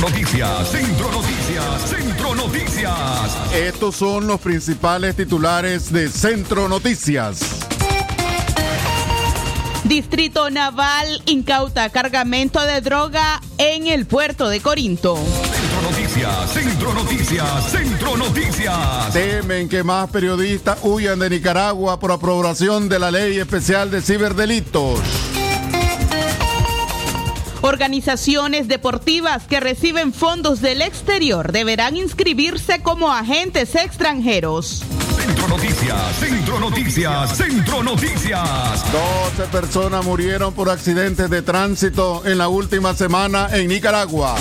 Centro Noticias, Centro Noticias, Centro Noticias. Estos son los principales titulares de Centro Noticias. Distrito Naval incauta cargamento de droga en el puerto de Corinto. Centro Noticias, Centro Noticias, Centro Noticias. Temen que más periodistas huyan de Nicaragua por aprobación de la ley especial de ciberdelitos. Organizaciones deportivas que reciben fondos del exterior deberán inscribirse como agentes extranjeros. Centro Noticias, Centro Noticias, Centro Noticias. 12 personas murieron por accidentes de tránsito en la última semana en Nicaragua.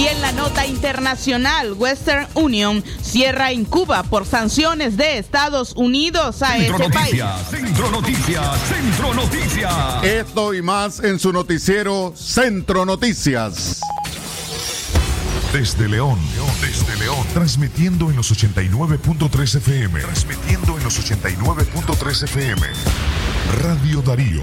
Y en la nota internacional, Western Union cierra en Cuba por sanciones de Estados Unidos a Centro ese Noticias, país. Centro Noticias, Centro Noticias. Esto y más en su noticiero Centro Noticias. Desde León, desde León, transmitiendo en los 89.3 FM, transmitiendo en los 89.3 FM. Radio Darío.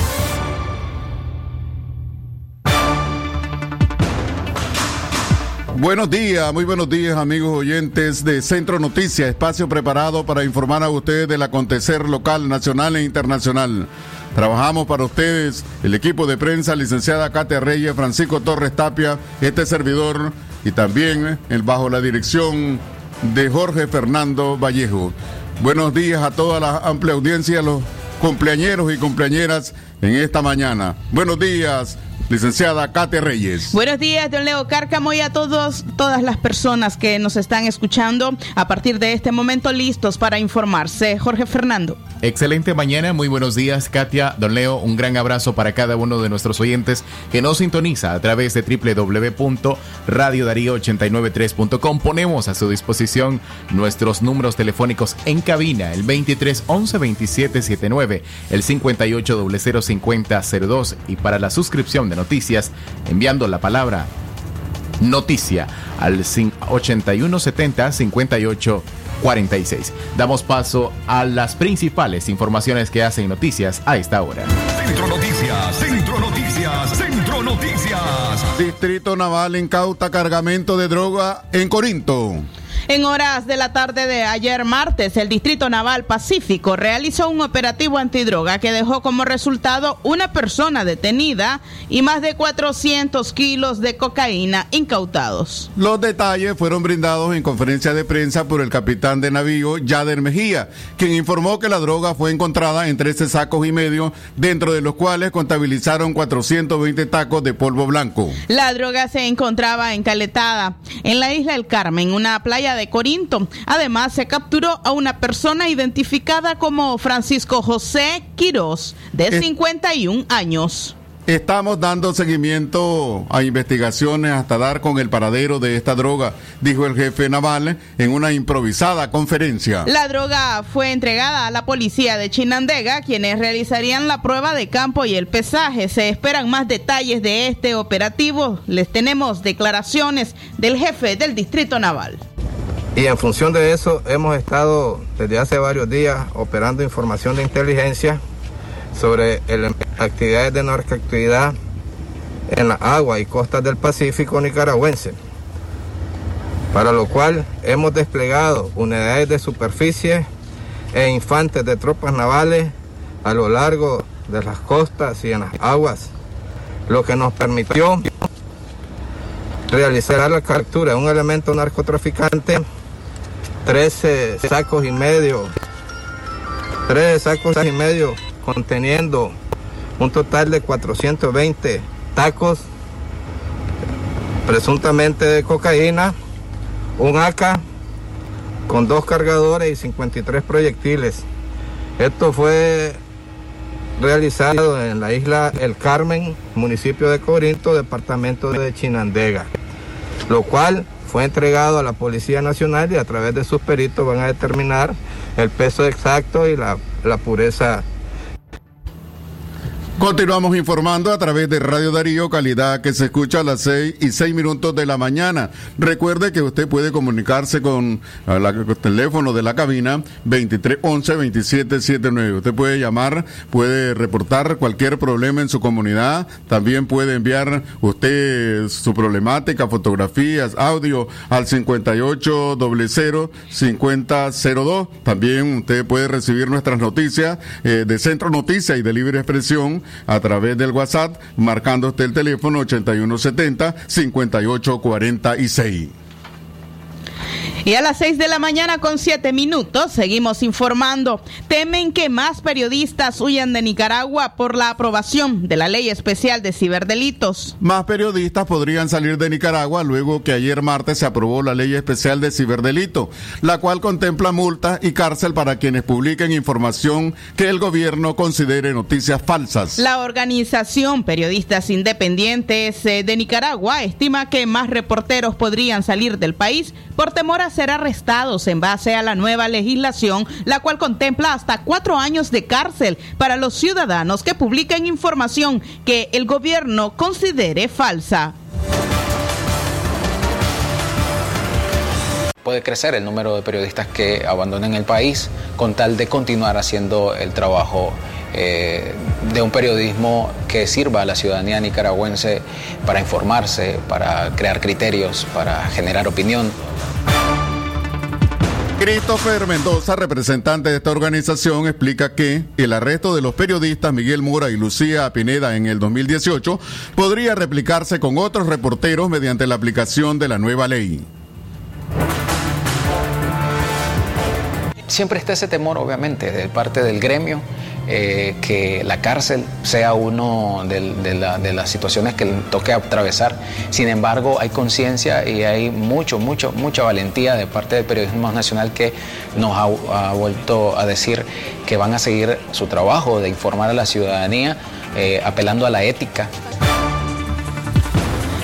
Buenos días, muy buenos días amigos oyentes de Centro Noticias, espacio preparado para informar a ustedes del acontecer local, nacional e internacional. Trabajamos para ustedes el equipo de prensa, licenciada Katia Reyes, Francisco Torres Tapia, este servidor y también el bajo la dirección de Jorge Fernando Vallejo. Buenos días a toda la amplia audiencia, los cumpleañeros y cumpleañeras en esta mañana. Buenos días, licenciada Katia Reyes. Buenos días, don Leo Cárcamo, y a todos, todas las personas que nos están escuchando a partir de este momento listos para informarse. Jorge Fernando. Excelente mañana, muy buenos días, Katia, Don Leo, un gran abrazo para cada uno de nuestros oyentes que nos sintoniza a través de www.radiodarío893.com. Ponemos a su disposición nuestros números telefónicos en cabina, el 23 11 27 79, el 58 00 50 02 y para la suscripción de noticias, enviando la palabra noticia al 8170 58 46. Damos paso a las principales informaciones que hacen noticias a esta hora. Centro Noticias, Centro Noticias, Centro Noticias. Distrito Naval incauta cargamento de droga en Corinto. En horas de la tarde de ayer martes, el Distrito Naval Pacífico realizó un operativo antidroga que dejó como resultado una persona detenida y más de 400 kilos de cocaína incautados. Los detalles fueron brindados en conferencia de prensa por el capitán de navío Yader Mejía, quien informó que la droga fue encontrada en 13 sacos y medio, dentro de los cuales contabilizaron 420 tacos de polvo blanco. La droga se encontraba encaletada en la isla del Carmen, una playa de Corinto. Además, se capturó a una persona identificada como Francisco José Quirós, de Es- 51 años. Estamos dando seguimiento a investigaciones hasta dar con el paradero de esta droga, dijo el jefe naval en una improvisada conferencia. La droga fue entregada a la policía de Chinandega, quienes realizarían la prueba de campo y el pesaje. Se esperan más detalles de este operativo. Les tenemos declaraciones del jefe del Distrito Naval. Y en función de eso hemos estado desde hace varios días operando información de inteligencia sobre el- actividades de narcoactividad en las aguas y costas del Pacífico nicaragüense, para lo cual hemos desplegado unidades de superficie e infantes de tropas navales a lo largo de las costas y en las aguas, lo que nos permitió realizar la captura de un elemento narcotraficante 13 sacos y medio, 13 sacos y medio conteniendo un total de 420 tacos, presuntamente de cocaína, un AK con dos cargadores y 53 proyectiles. Esto fue realizado en la isla El Carmen, municipio de Corinto, departamento de Chinandega, lo cual fue entregado a la Policía Nacional y a través de sus peritos van a determinar el peso exacto y la, pureza Continuamos informando a través de Radio Darío, calidad que se escucha a las 6 y 6 minutos de la mañana. Recuerde que usted puede comunicarse con el teléfono de la cabina 2311-2779. Usted puede llamar, puede reportar cualquier problema en su comunidad. También puede enviar usted su problemática, fotografías, audio al 5800-5002. También usted puede recibir nuestras noticias eh, de Centro Noticias y de Libre Expresión a través del WhatsApp, marcando usted el teléfono 8170 5846. Y a las 6 de la mañana con 7 minutos seguimos informando. Temen que más periodistas huyan de Nicaragua por la aprobación de la ley especial de ciberdelitos. Más periodistas podrían salir de Nicaragua luego que ayer martes se aprobó la ley especial de ciberdelito, la cual contempla multas y cárcel para quienes publiquen información que el gobierno considere noticias falsas. La organización Periodistas Independientes eh, de Nicaragua estima que más reporteros podrían salir del país por temor a ser arrestados en base a la nueva legislación, la cual contempla hasta cuatro años de cárcel para los ciudadanos que publiquen información que el gobierno considere falsa. Puede crecer el número de periodistas que abandonen el país con tal de continuar haciendo el trabajo eh, de un periodismo que sirva a la ciudadanía nicaragüense para informarse, para crear criterios, para generar opinión. Christopher Mendoza, representante de esta organización, explica que el arresto de los periodistas Miguel Mora y Lucía Pineda en el 2018 podría replicarse con otros reporteros mediante la aplicación de la nueva ley. Siempre está ese temor, obviamente, de parte del gremio eh, que la cárcel sea uno de, las situaciones que toque atravesar. Sin embargo, hay conciencia y hay mucho, mucho, mucha valentía de parte del periodismo nacional que nos ha, vuelto a decir que van a seguir su trabajo de informar a la ciudadanía, eh, apelando a la ética.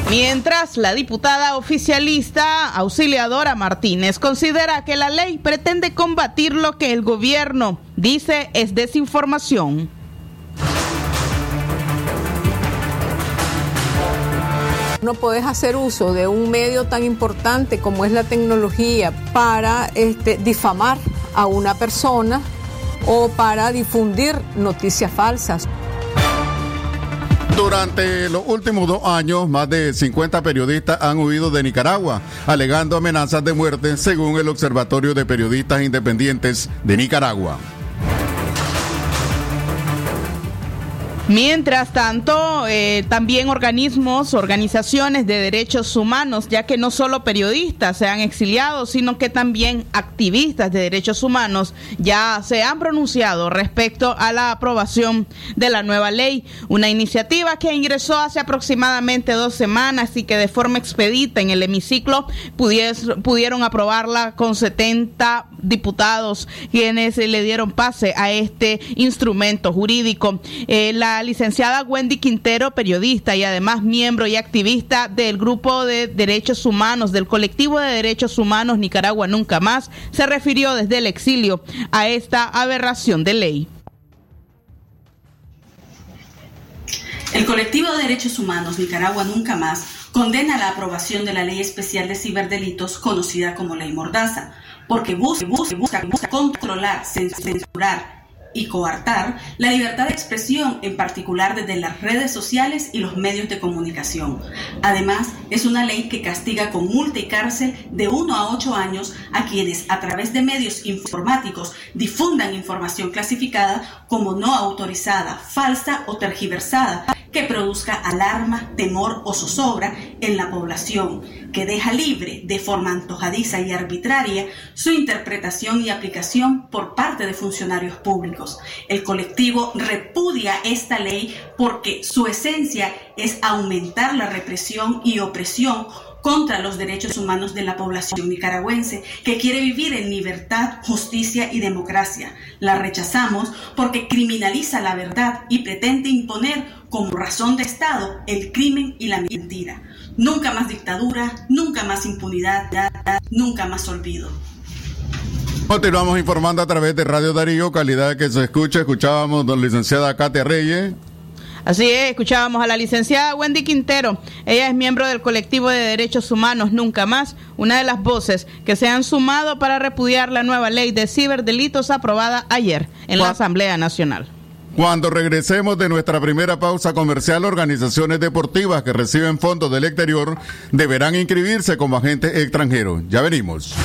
Mientras, la diputada oficialista Auxiliadora Martínez considera que la ley pretende combatir lo que el gobierno dice es desinformación. No puedes hacer uso de un medio tan importante como es la tecnología para este, difamar a una persona o para difundir noticias falsas. Durante los últimos dos años, más de 50 periodistas han huido de Nicaragua, alegando amenazas de muerte, según el Observatorio de Periodistas Independientes de Nicaragua. Mientras tanto, eh, también organismos, organizaciones de derechos humanos, ya que no solo periodistas se han exiliado, sino que también activistas de derechos humanos ya se han pronunciado respecto a la aprobación de la nueva ley, una iniciativa que ingresó hace aproximadamente dos semanas y que de forma expedita en el hemiciclo pudieron aprobarla con 70 diputados quienes le dieron pase a este instrumento jurídico. Eh, la licenciada Wendy Quintero, periodista y además miembro y activista del Grupo de Derechos Humanos, del Colectivo de Derechos Humanos Nicaragua Nunca Más, se refirió desde el exilio a esta aberración de ley. El colectivo de derechos humanos Nicaragua Nunca Más condena la aprobación de la ley especial de ciberdelitos conocida como ley Mordaza, porque busca, busca, busca controlar, censurar y coartar la libertad de expresión, en particular desde las redes sociales y los medios de comunicación. Además, es una ley que castiga con multa y cárcel de 1 a 8 años a quienes a través de medios informáticos difundan información clasificada como no autorizada, falsa o tergiversada que produzca alarma, temor o zozobra en la población, que deja libre de forma antojadiza y arbitraria su interpretación y aplicación por parte de funcionarios públicos. El colectivo repudia esta ley porque su esencia es aumentar la represión y opresión contra los derechos humanos de la población nicaragüense que quiere vivir en libertad, justicia y democracia. La rechazamos porque criminaliza la verdad y pretende imponer como razón de Estado el crimen y la mentira. Nunca más dictadura, nunca más impunidad, nunca más olvido. Continuamos informando a través de Radio Darío, calidad que se escucha. Escuchábamos a la licenciada Katia Reyes. Así es, escuchábamos a la licenciada Wendy Quintero. Ella es miembro del colectivo de derechos humanos Nunca Más, una de las voces que se han sumado para repudiar la nueva ley de ciberdelitos aprobada ayer en la Asamblea Nacional. Cuando regresemos de nuestra primera pausa comercial, organizaciones deportivas que reciben fondos del exterior deberán inscribirse como agentes extranjeros. Ya venimos.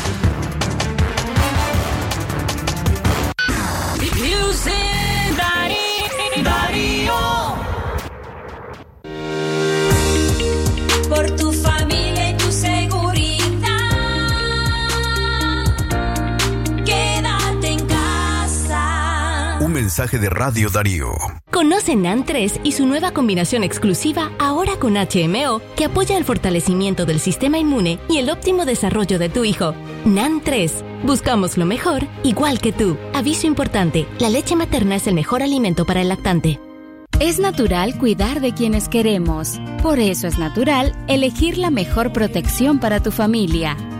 Mensaje de Radio Darío. Conoce NAN 3 y su nueva combinación exclusiva ahora con HMO que apoya el fortalecimiento del sistema inmune y el óptimo desarrollo de tu hijo. NAN 3. Buscamos lo mejor, igual que tú. Aviso importante, la leche materna es el mejor alimento para el lactante. Es natural cuidar de quienes queremos. Por eso es natural elegir la mejor protección para tu familia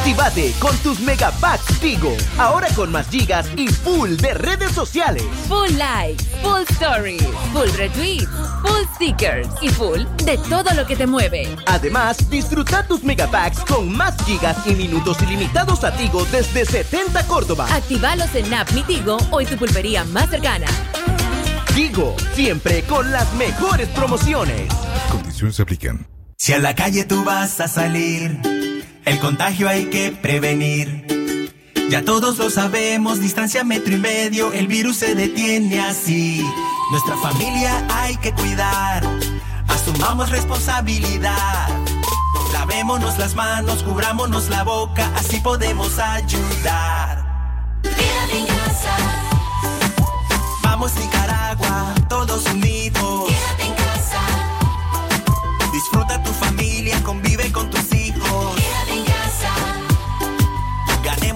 Actívate con tus megapacks Tigo. Ahora con más gigas y full de redes sociales. Full likes, full stories, full retweets, full stickers y full de todo lo que te mueve. Además, disfruta tus megapacks con más gigas y minutos ilimitados a Tigo desde 70 Córdoba. Actívalos en App Mi Tigo o en tu pulpería más cercana. Tigo, siempre con las mejores promociones. Condiciones se aplican. Si a la calle tú vas a salir el contagio hay que prevenir. Ya todos lo sabemos, distancia metro y medio, el virus se detiene así. Nuestra familia hay que cuidar, asumamos responsabilidad. Lavémonos las manos, cubrámonos la boca, así podemos ayudar. Quédate en casa. Vamos Nicaragua, todos unidos.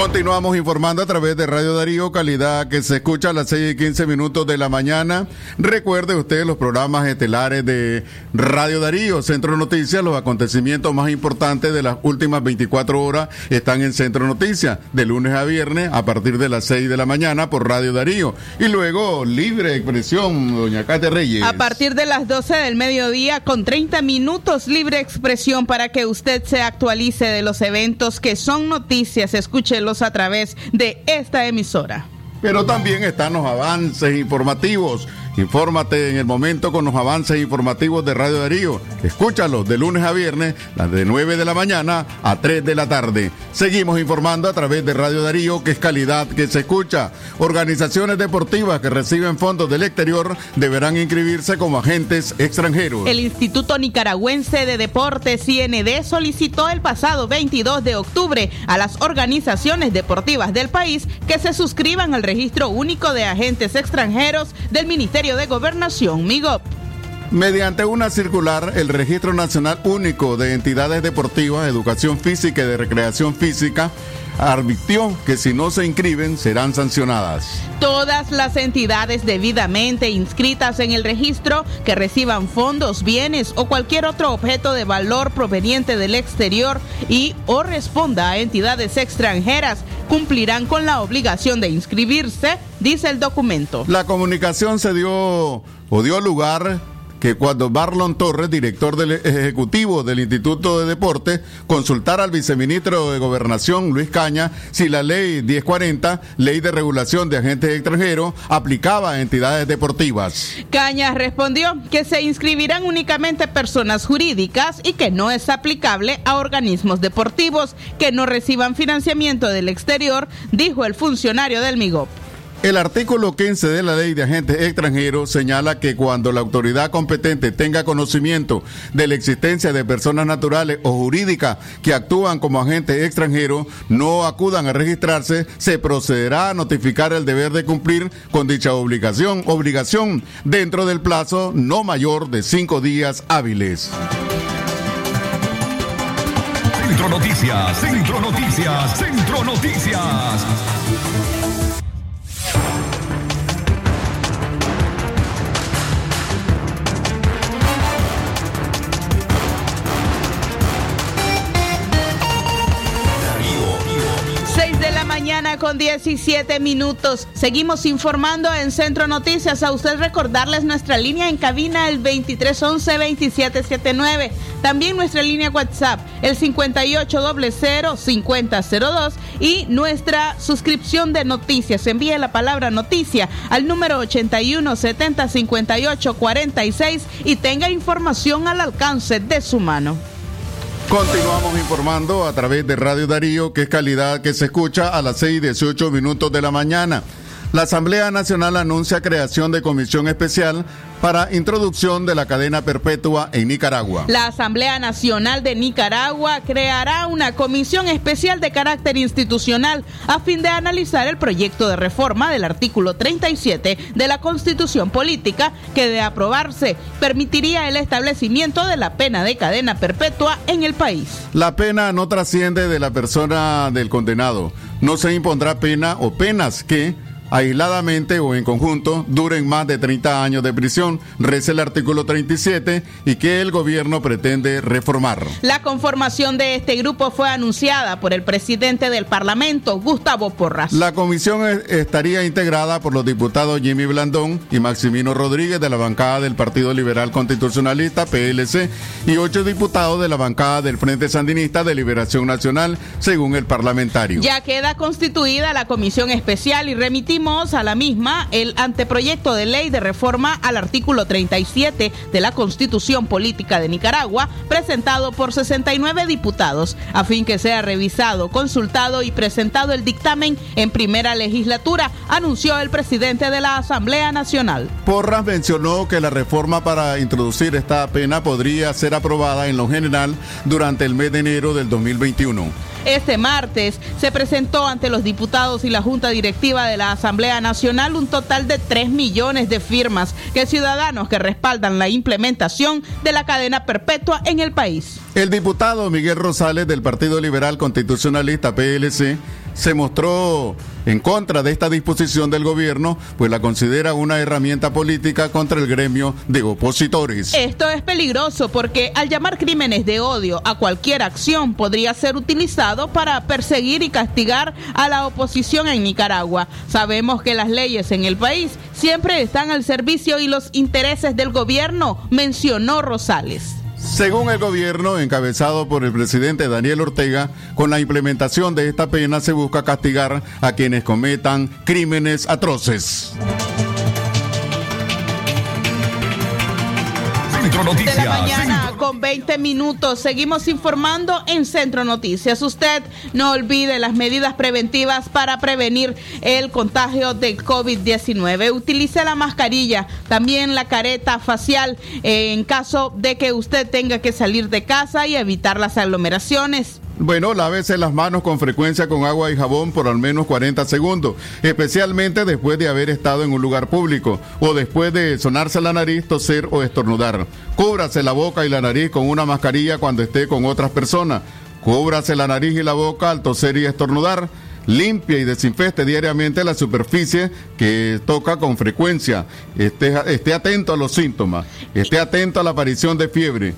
Continuamos informando a través de Radio Darío, calidad que se escucha a las 6 y 15 minutos de la mañana. Recuerde usted los programas estelares de Radio Darío, Centro Noticias, los acontecimientos más importantes de las últimas 24 horas están en Centro Noticias, de lunes a viernes a partir de las 6 de la mañana por Radio Darío. Y luego, libre expresión, doña Cate Reyes. A partir de las 12 del mediodía, con 30 minutos, libre expresión para que usted se actualice de los eventos que son noticias, escúchelo a través de esta emisora. Pero también están los avances informativos Infórmate en el momento con los avances informativos de Radio Darío. Escúchalo de lunes a viernes, de 9 de la mañana a 3 de la tarde. Seguimos informando a través de Radio Darío, que es calidad que se escucha. Organizaciones deportivas que reciben fondos del exterior deberán inscribirse como agentes extranjeros. El Instituto Nicaragüense de Deportes, IND, solicitó el pasado 22 de octubre a las organizaciones deportivas del país que se suscriban al registro único de agentes extranjeros del Ministerio de Gobernación, MIGOP. Mediante una circular, el Registro Nacional Único de Entidades Deportivas, Educación Física y de Recreación Física advirtió que si no se inscriben serán sancionadas. Todas las entidades debidamente inscritas en el registro que reciban fondos, bienes o cualquier otro objeto de valor proveniente del exterior y o responda a entidades extranjeras cumplirán con la obligación de inscribirse, dice el documento. La comunicación se dio o dio lugar que cuando Barlon Torres, director del ejecutivo del Instituto de Deporte, consultara al viceministro de Gobernación, Luis Caña, si la ley 1040, ley de regulación de agentes extranjeros, aplicaba a entidades deportivas. Caña respondió que se inscribirán únicamente personas jurídicas y que no es aplicable a organismos deportivos que no reciban financiamiento del exterior, dijo el funcionario del MIGOP. El artículo 15 de la ley de agentes extranjeros señala que cuando la autoridad competente tenga conocimiento de la existencia de personas naturales o jurídicas que actúan como agentes extranjeros, no acudan a registrarse, se procederá a notificar el deber de cumplir con dicha obligación, obligación dentro del plazo no mayor de cinco días hábiles. Centro Noticias, Centro Noticias, Centro Noticias. Con 17 minutos. Seguimos informando en Centro Noticias. A usted recordarles nuestra línea en cabina el 2311-2779. También nuestra línea WhatsApp el 5800-5002 y nuestra suscripción de noticias. Envíe la palabra noticia al número 81 70 58 46 y tenga información al alcance de su mano. Continuamos informando a través de Radio Darío, que es calidad que se escucha a las 6 y 18 minutos de la mañana. La Asamblea Nacional anuncia creación de comisión especial para introducción de la cadena perpetua en Nicaragua. La Asamblea Nacional de Nicaragua creará una comisión especial de carácter institucional a fin de analizar el proyecto de reforma del artículo 37 de la Constitución Política que de aprobarse permitiría el establecimiento de la pena de cadena perpetua en el país. La pena no trasciende de la persona del condenado. No se impondrá pena o penas que aisladamente o en conjunto duren más de 30 años de prisión, reza el artículo 37 y que el gobierno pretende reformar. La conformación de este grupo fue anunciada por el presidente del Parlamento, Gustavo Porras. La comisión estaría integrada por los diputados Jimmy Blandón y Maximino Rodríguez de la bancada del Partido Liberal Constitucionalista, PLC, y ocho diputados de la bancada del Frente Sandinista de Liberación Nacional, según el parlamentario. Ya queda constituida la comisión especial y remitimos a la misma el anteproyecto de ley de reforma al artículo 37 de la Constitución Política de Nicaragua, presentado por 69 diputados, a fin que sea revisado, consultado y presentado el dictamen en primera legislatura, anunció el presidente de la Asamblea Nacional. Porras mencionó que la reforma para introducir esta pena podría ser aprobada en lo general durante el mes de enero del 2021. Este martes se presentó ante los diputados y la Junta Directiva de la Asamblea Nacional un total de 3 millones de firmas que ciudadanos que respaldan la implementación de la cadena perpetua en el país. El diputado Miguel Rosales del Partido Liberal Constitucionalista PLC se mostró en contra de esta disposición del gobierno, pues la considera una herramienta política contra el gremio de opositores. Esto es peligroso porque al llamar crímenes de odio a cualquier acción podría ser utilizado para perseguir y castigar a la oposición en Nicaragua. Sabemos que las leyes en el país siempre están al servicio y los intereses del gobierno, mencionó Rosales. Según el gobierno, encabezado por el presidente Daniel Ortega, con la implementación de esta pena se busca castigar a quienes cometan crímenes atroces. Centro Noticias. De la mañana Centro- con 20 minutos. Seguimos informando en Centro Noticias. Usted no olvide las medidas preventivas para prevenir el contagio del COVID-19. Utilice la mascarilla, también la careta facial eh, en caso de que usted tenga que salir de casa y evitar las aglomeraciones. Bueno, lávese las manos con frecuencia con agua y jabón por al menos 40 segundos, especialmente después de haber estado en un lugar público o después de sonarse la nariz, toser o estornudar. Cúbrase la boca y la nariz con una mascarilla cuando esté con otras personas. Cúbrase la nariz y la boca al toser y estornudar. Limpia y desinfecte diariamente la superficie que toca con frecuencia. Esté atento a los síntomas. Esté atento a la aparición de fiebre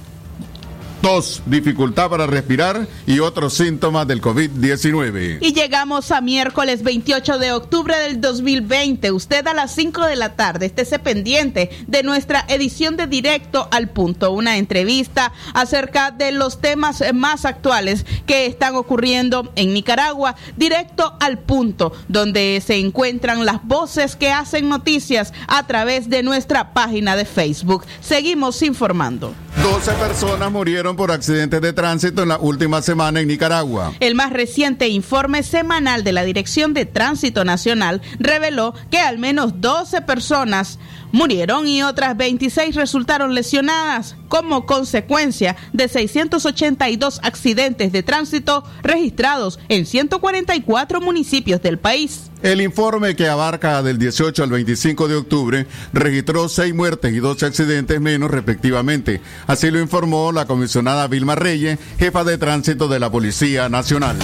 tos, dificultad para respirar y otros síntomas del COVID-19. Y llegamos a miércoles 28 de octubre del 2020. Usted a las 5 de la tarde estése pendiente de nuestra edición de Directo al Punto, una entrevista acerca de los temas más actuales que están ocurriendo en Nicaragua. Directo al Punto, donde se encuentran las voces que hacen noticias a través de nuestra página de Facebook. Seguimos informando. 12 personas murieron por accidentes de tránsito en la última semana en Nicaragua. El más reciente informe semanal de la Dirección de Tránsito Nacional reveló que al menos 12 personas murieron y otras 26 resultaron lesionadas como consecuencia de 682 accidentes de tránsito registrados en 144 municipios del país. El informe que abarca del 18 al 25 de octubre registró seis muertes y 12 accidentes menos respectivamente. Así lo informó la comisionada Vilma Reyes, jefa de tránsito de la Policía Nacional.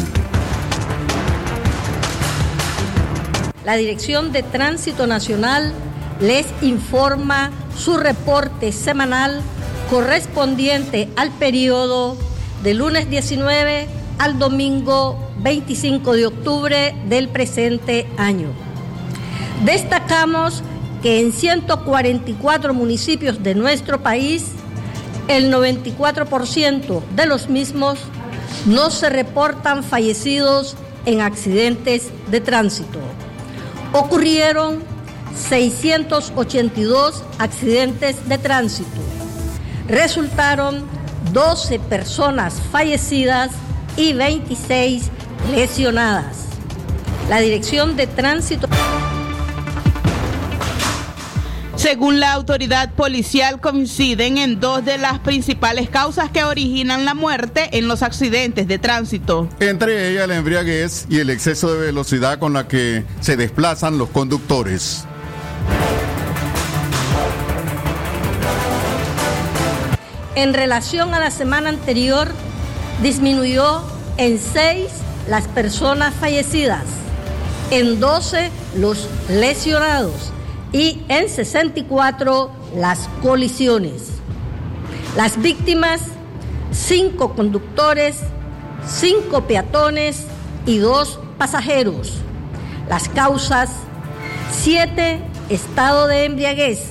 La Dirección de Tránsito Nacional les informa su reporte semanal correspondiente al periodo de lunes 19 al domingo 25 de octubre del presente año. Destacamos que en 144 municipios de nuestro país, el 94% de los mismos no se reportan fallecidos en accidentes de tránsito. Ocurrieron 682 accidentes de tránsito. Resultaron 12 personas fallecidas y 26 lesionadas. La Dirección de Tránsito. Según la autoridad policial, coinciden en dos de las principales causas que originan la muerte en los accidentes de tránsito. Entre ellas la embriaguez y el exceso de velocidad con la que se desplazan los conductores. En relación a la semana anterior, disminuyó en 6 las personas fallecidas, en 12 los lesionados y en 64 las colisiones. Las víctimas, 5 conductores, 5 peatones y 2 pasajeros. Las causas, 7 estado de embriaguez,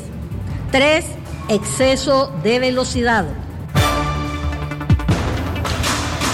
3 exceso de velocidad.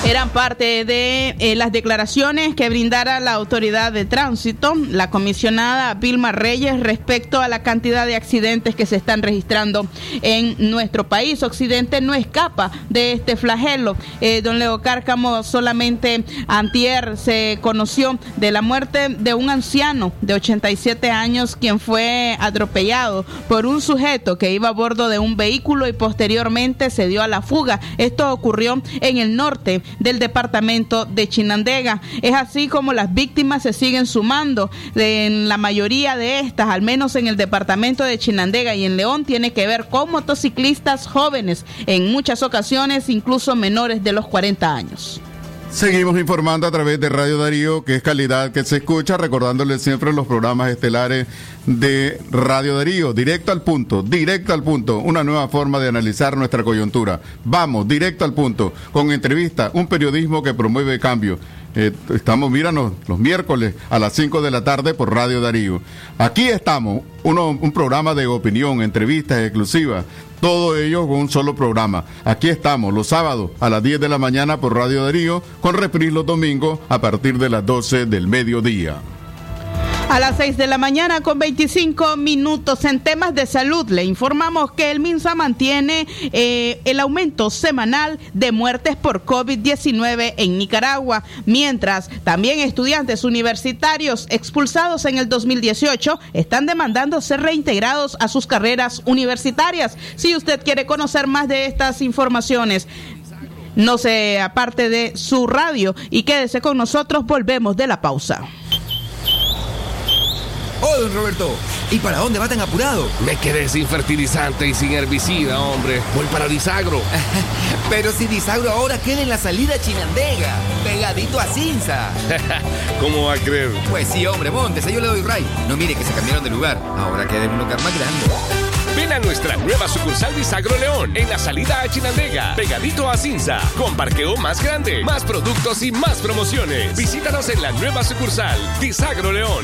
Eran parte de eh, las declaraciones que brindara la autoridad de tránsito, la comisionada Vilma Reyes, respecto a la cantidad de accidentes que se están registrando en nuestro país. Occidente no escapa de este flagelo. Eh, don Leo Cárcamo, solamente antier se conoció de la muerte de un anciano de 87 años quien fue atropellado por un sujeto que iba a bordo de un vehículo y posteriormente se dio a la fuga. Esto ocurrió en el norte del departamento de Chinandega. Es así como las víctimas se siguen sumando. En la mayoría de estas, al menos en el departamento de Chinandega y en León, tiene que ver con motociclistas jóvenes, en muchas ocasiones incluso menores de los 40 años. Seguimos informando a través de Radio Darío, que es calidad que se escucha, recordándoles siempre los programas estelares de Radio Darío, directo al punto, directo al punto, una nueva forma de analizar nuestra coyuntura. Vamos, directo al punto, con entrevista, un periodismo que promueve cambio. Eh, estamos, míranos, los miércoles a las 5 de la tarde por Radio Darío. Aquí estamos, un programa de opinión, entrevistas exclusivas, todo ello con un solo programa. Aquí estamos los sábados a las 10 de la mañana por Radio Darío, con reprise los domingos a partir de las 12 del mediodía. A las 6 de la mañana con 25 minutos en temas de salud le informamos que el MINSA mantiene eh, el aumento semanal de muertes por COVID-19 en Nicaragua, mientras también estudiantes universitarios expulsados en el 2018 están demandando ser reintegrados a sus carreras universitarias. Si usted quiere conocer más de estas informaciones, No se aparte de su radio y quédese con nosotros, volvemos de la pausa. Oh, don Roberto, ¿y para dónde va tan apurado? Me quedé sin fertilizante y sin herbicida, hombre. Voy para Disagro. Pero si Disagro ahora queda en la salida Chinandega, pegadito a Cinza. ¿Cómo va a creer? Pues sí, hombre, montes, yo le doy ray. No mire que se cambiaron de lugar. Ahora queda en un lugar más grande. Ven a nuestra nueva sucursal Disagro León, en la salida a Chinandega, pegadito a Cinza, con parqueo más grande, más productos y más promociones. Visítanos en la nueva sucursal Disagro León.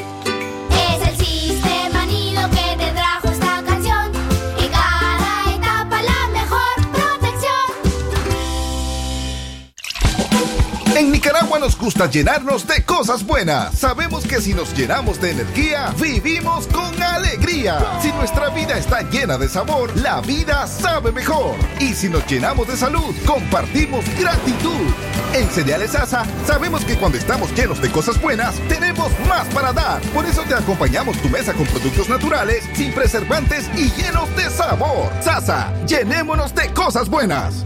En Nicaragua nos gusta llenarnos de cosas buenas. Sabemos que si nos llenamos de energía, vivimos con alegría. Si nuestra vida está llena de sabor, la vida sabe mejor. Y si nos llenamos de salud, compartimos gratitud. En Cereales Asa, sabemos que cuando estamos llenos de cosas buenas, tenemos más para dar. Por eso te acompañamos tu mesa con productos naturales, sin preservantes y llenos de sabor. Sasa, llenémonos de cosas buenas.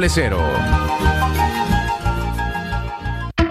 doble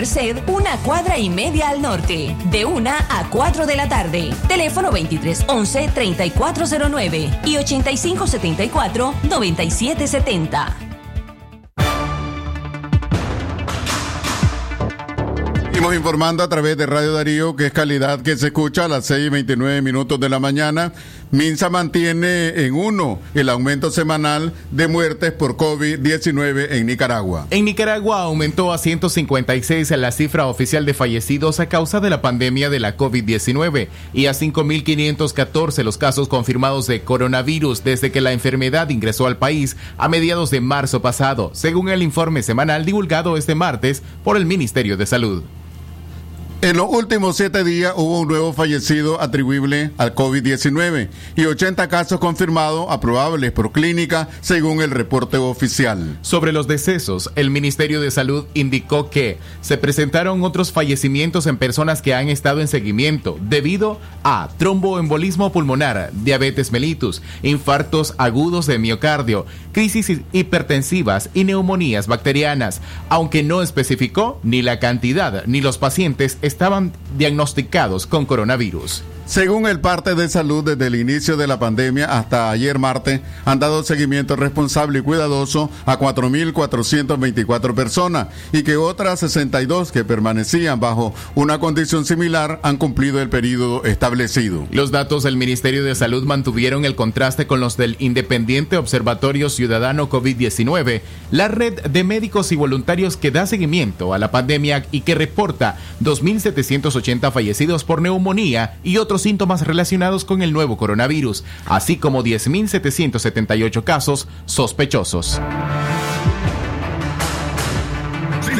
Merced, una cuadra y media al norte, de 1 a 4 de la tarde. Teléfono 2311-3409 y 8574-9770. Seguimos informando a través de Radio Darío, que es calidad que se escucha a las 6 y 29 minutos de la mañana. Minsa mantiene en uno el aumento semanal de muertes por COVID-19 en Nicaragua. En Nicaragua aumentó a 156 la cifra oficial de fallecidos a causa de la pandemia de la COVID-19 y a 5.514 los casos confirmados de coronavirus desde que la enfermedad ingresó al país a mediados de marzo pasado, según el informe semanal divulgado este martes por el Ministerio de Salud. En los últimos siete días hubo un nuevo fallecido atribuible al COVID-19 y 80 casos confirmados aprobables por clínica según el reporte oficial. Sobre los decesos, el Ministerio de Salud indicó que se presentaron otros fallecimientos en personas que han estado en seguimiento debido a tromboembolismo pulmonar, diabetes mellitus, infartos agudos de miocardio, crisis hipertensivas y neumonías bacterianas, aunque no especificó ni la cantidad ni los pacientes estaban diagnosticados con coronavirus. Según el parte de salud, desde el inicio de la pandemia hasta ayer martes, han dado seguimiento responsable y cuidadoso a 4.424 personas y que otras 62 que permanecían bajo una condición similar han cumplido el periodo establecido. Los datos del Ministerio de Salud mantuvieron el contraste con los del Independiente Observatorio Ciudadano COVID-19, la red de médicos y voluntarios que da seguimiento a la pandemia y que reporta 2.780 fallecidos por neumonía y otros síntomas relacionados con el nuevo coronavirus, así como 10.778 casos sospechosos.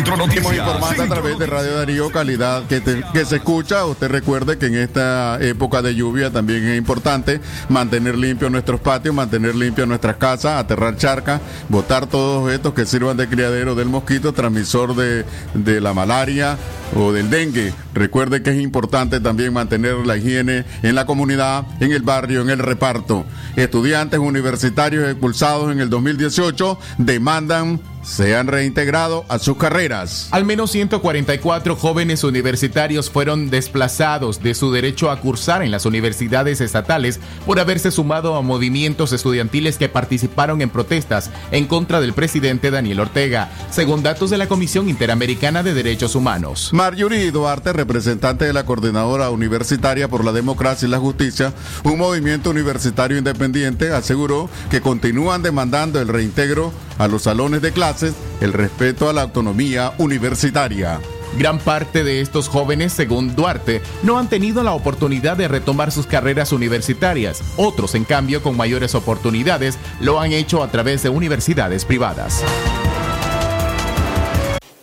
Centro Noticias. informando a través de Radio Darío Calidad que, te- que se escucha. Usted recuerde que en esta época de lluvia también es importante mantener limpios nuestros patios, mantener limpias nuestras casas, aterrar charcas, botar todos estos que sirvan de criadero del mosquito, transmisor de, de la malaria o del dengue. Recuerde que es importante también mantener la higiene en la comunidad, en el barrio, en el reparto. Estudiantes universitarios expulsados en el 2018 demandan sean reintegrados a sus carreras. Al menos 144 jóvenes universitarios fueron desplazados de su derecho a cursar en las universidades estatales por haberse sumado a movimientos estudiantiles que participaron en protestas en contra del presidente Daniel Ortega, según datos de la Comisión Interamericana de Derechos Humanos. Marjorie Duarte, representante de la Coordinadora Universitaria por la Democracia y la Justicia, un movimiento universitario independiente, aseguró que continúan demandando el reintegro a los salones de el respeto a la autonomía universitaria. Gran parte de estos jóvenes, según Duarte, no han tenido la oportunidad de retomar sus carreras universitarias. Otros, en cambio, con mayores oportunidades, lo han hecho a través de universidades privadas.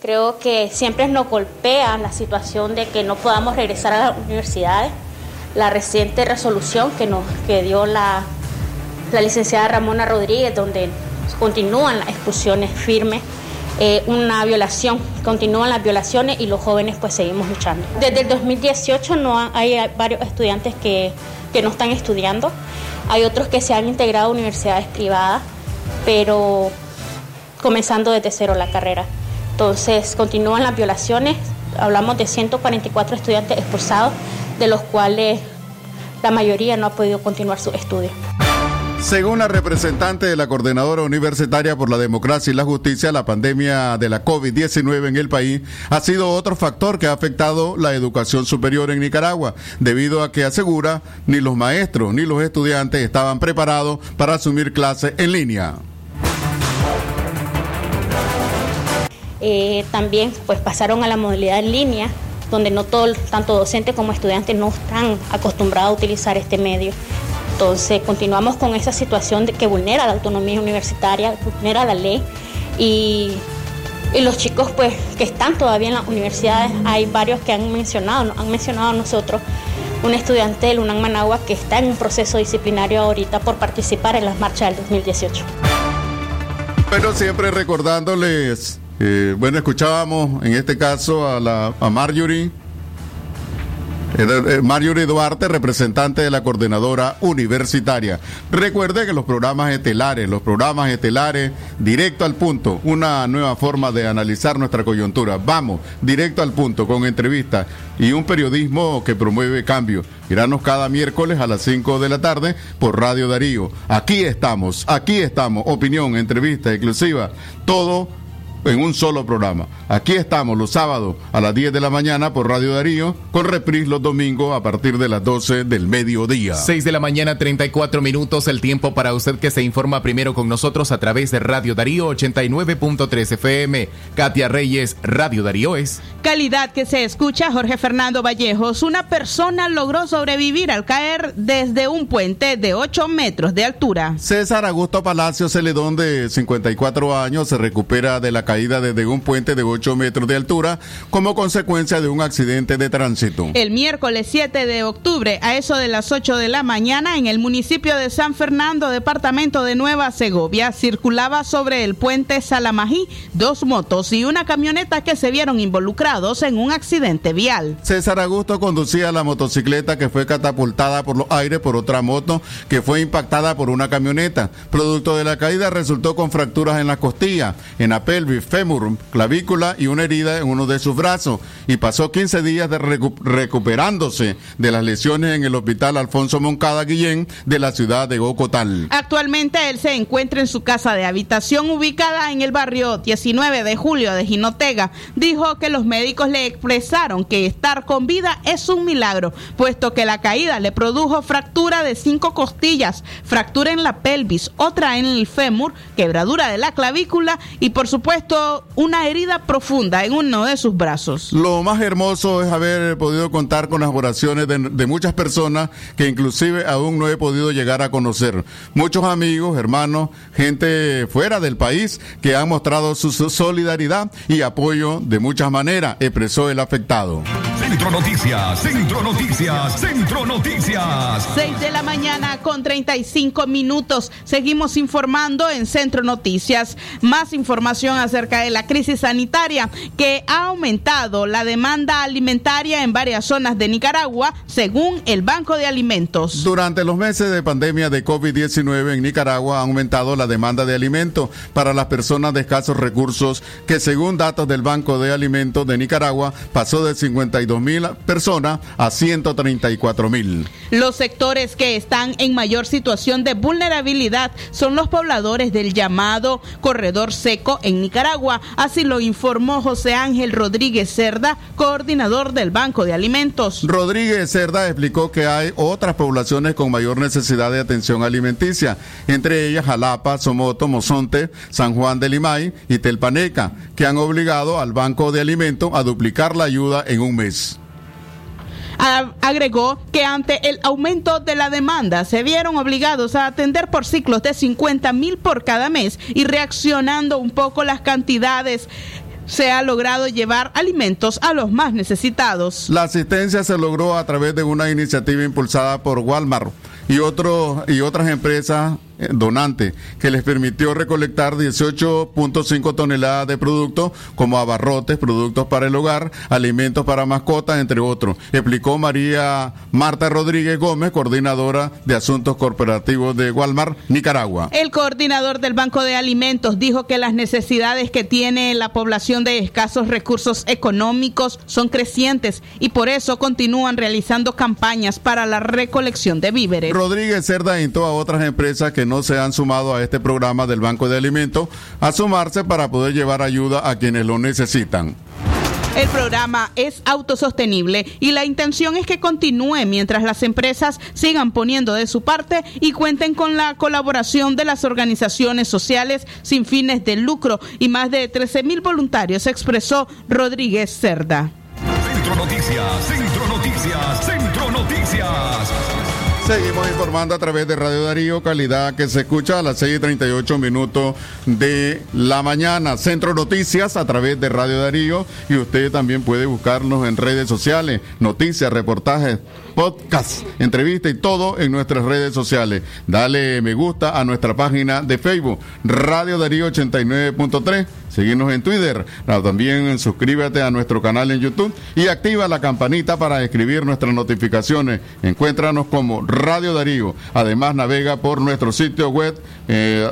Creo que siempre nos golpea la situación de que no podamos regresar a las universidades. La reciente resolución que nos que dio la, la licenciada Ramona Rodríguez, donde continúan las expulsiones firmes, eh, una violación, continúan las violaciones y los jóvenes pues seguimos luchando. Desde el 2018 no ha- hay varios estudiantes que, que no están estudiando, hay otros que se han integrado a universidades privadas, pero comenzando desde cero la carrera. Entonces, continúan las violaciones. Hablamos de 144 estudiantes expulsados, de los cuales la mayoría no ha podido continuar sus estudios. Según la representante de la Coordinadora Universitaria por la Democracia y la Justicia, la pandemia de la COVID-19 en el país ha sido otro factor que ha afectado la educación superior en Nicaragua, debido a que asegura ni los maestros ni los estudiantes estaban preparados para asumir clases en línea. Eh, también pues pasaron a la modalidad en línea, donde no todo, tanto docentes como estudiantes no están acostumbrados a utilizar este medio. Entonces continuamos con esa situación de que vulnera la autonomía universitaria, vulnera la ley y, los chicos pues que están todavía en las universidades, hay varios que han mencionado, han mencionado a nosotros, un estudiante del UNAM Managua que está en un proceso disciplinario ahorita por participar en las marchas del 2018. Pero siempre recordándoles, eh, bueno, escuchábamos en este caso a, la, a Marjorie. Eh, eh, Marjorie Duarte, representante de la coordinadora universitaria. Recuerde que los programas estelares, los programas estelares, directo al punto, una nueva forma de analizar nuestra coyuntura. Vamos, directo al punto, con entrevistas y un periodismo que promueve cambio. Miranos cada miércoles a las 5 de la tarde por Radio Darío. Aquí estamos, aquí estamos. Opinión, entrevista exclusiva, todo en un solo programa. Aquí estamos los sábados a las 10 de la mañana por Radio Darío, con reprise los domingos a partir de las 12 del mediodía. 6 de la mañana, 34 minutos, el tiempo para usted que se informa primero con nosotros a través de Radio Darío 89.3 FM. Katia Reyes, Radio Darío es. Calidad que se escucha Jorge Fernando Vallejos. Una persona logró sobrevivir al caer desde un puente de 8 metros de altura. César Augusto Palacio Celedón, de 54 años, se recupera de la caída desde un puente de 8 metros de altura como consecuencia de un accidente de tránsito. El miércoles 7 de octubre, a eso de las 8 de la mañana, en el municipio de San Fernando, departamento de Nueva Segovia, circulaba sobre el puente Salamají dos motos y una camioneta que se vieron involucrados en un accidente vial. César Augusto conducía la motocicleta que fue catapultada por los aires por otra moto que fue impactada por una camioneta. Producto de la caída resultó con fracturas en la costilla, en la pelvis, fémur, clavícula y una herida en uno de sus brazos. Y pasó 15 días de recu- recuperándose de las lesiones en el hospital Alfonso Moncada Guillén de la ciudad de Ocotal. Actualmente él se encuentra en su casa de habitación ubicada en el barrio 19 de julio de Jinotega. Dijo que los médicos le expresaron que estar con vida es un milagro, puesto que la caída le produjo fractura de cinco costillas, fractura en la pelvis, otra en el fémur, quebradura de la clavícula y por supuesto una herida profunda en uno de sus brazos. Lo más hermoso es haber podido contar con las oraciones de, de, muchas personas que inclusive aún no he podido llegar a conocer. Muchos amigos, hermanos, gente fuera del país que han mostrado su solidaridad y apoyo de muchas maneras, expresó el afectado. Centro Noticias, Centro Noticias, Centro Noticias. 6 de la mañana con 35 minutos. Seguimos informando en Centro Noticias. Más información acerca de la crisis sanitaria que ha aumentado la demanda alimentaria en varias zonas de Nicaragua, según el Banco de Alimentos. Durante los meses de pandemia de COVID-19 en Nicaragua ha aumentado la demanda de alimentos para las personas de escasos recursos, que según datos del Banco de Alimentos de Nicaragua pasó de 52 mil personas a 134 mil. Los sectores que están en mayor situación de vulnerabilidad son los pobladores del llamado corredor seco en Nicaragua, así lo informó José Ángel Rodríguez Cerda, coordinador del Banco de Alimentos. Rodríguez Cerda explicó que hay otras poblaciones con mayor necesidad de atención alimenticia, entre ellas Jalapa, Somoto, Mozonte, San Juan de Limay y Telpaneca, que han obligado al Banco de Alimentos a duplicar la ayuda en un mes agregó que ante el aumento de la demanda se vieron obligados a atender por ciclos de 50 mil por cada mes y reaccionando un poco las cantidades se ha logrado llevar alimentos a los más necesitados. La asistencia se logró a través de una iniciativa impulsada por Walmart y, otros y otras empresas donante que les permitió recolectar 18.5 toneladas de productos como abarrotes, productos para el hogar, alimentos para mascotas, entre otros, explicó María Marta Rodríguez Gómez, coordinadora de asuntos corporativos de Walmart, Nicaragua. El coordinador del Banco de Alimentos dijo que las necesidades que tiene la población de escasos recursos económicos son crecientes y por eso continúan realizando campañas para la recolección de víveres. Rodríguez Cerda instó a otras empresas que no se han sumado a este programa del Banco de Alimentos a sumarse para poder llevar ayuda a quienes lo necesitan. El programa es autosostenible y la intención es que continúe mientras las empresas sigan poniendo de su parte y cuenten con la colaboración de las organizaciones sociales sin fines de lucro y más de 13 mil voluntarios, expresó Rodríguez Cerda. Centro Noticias, Centro Noticias, Centro Noticias. Seguimos informando a través de Radio Darío, calidad que se escucha a las 6 y 38 minutos de la mañana. Centro Noticias a través de Radio Darío y usted también puede buscarnos en redes sociales, noticias, reportajes, podcast, entrevistas y todo en nuestras redes sociales. Dale me gusta a nuestra página de Facebook, Radio Darío 89.3 Seguirnos en Twitter. También suscríbete a nuestro canal en YouTube y activa la campanita para escribir nuestras notificaciones. Encuéntranos como Radio Darío. Además, navega por nuestro sitio web eh,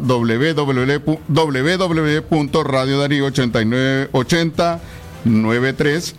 www.radiodarío898093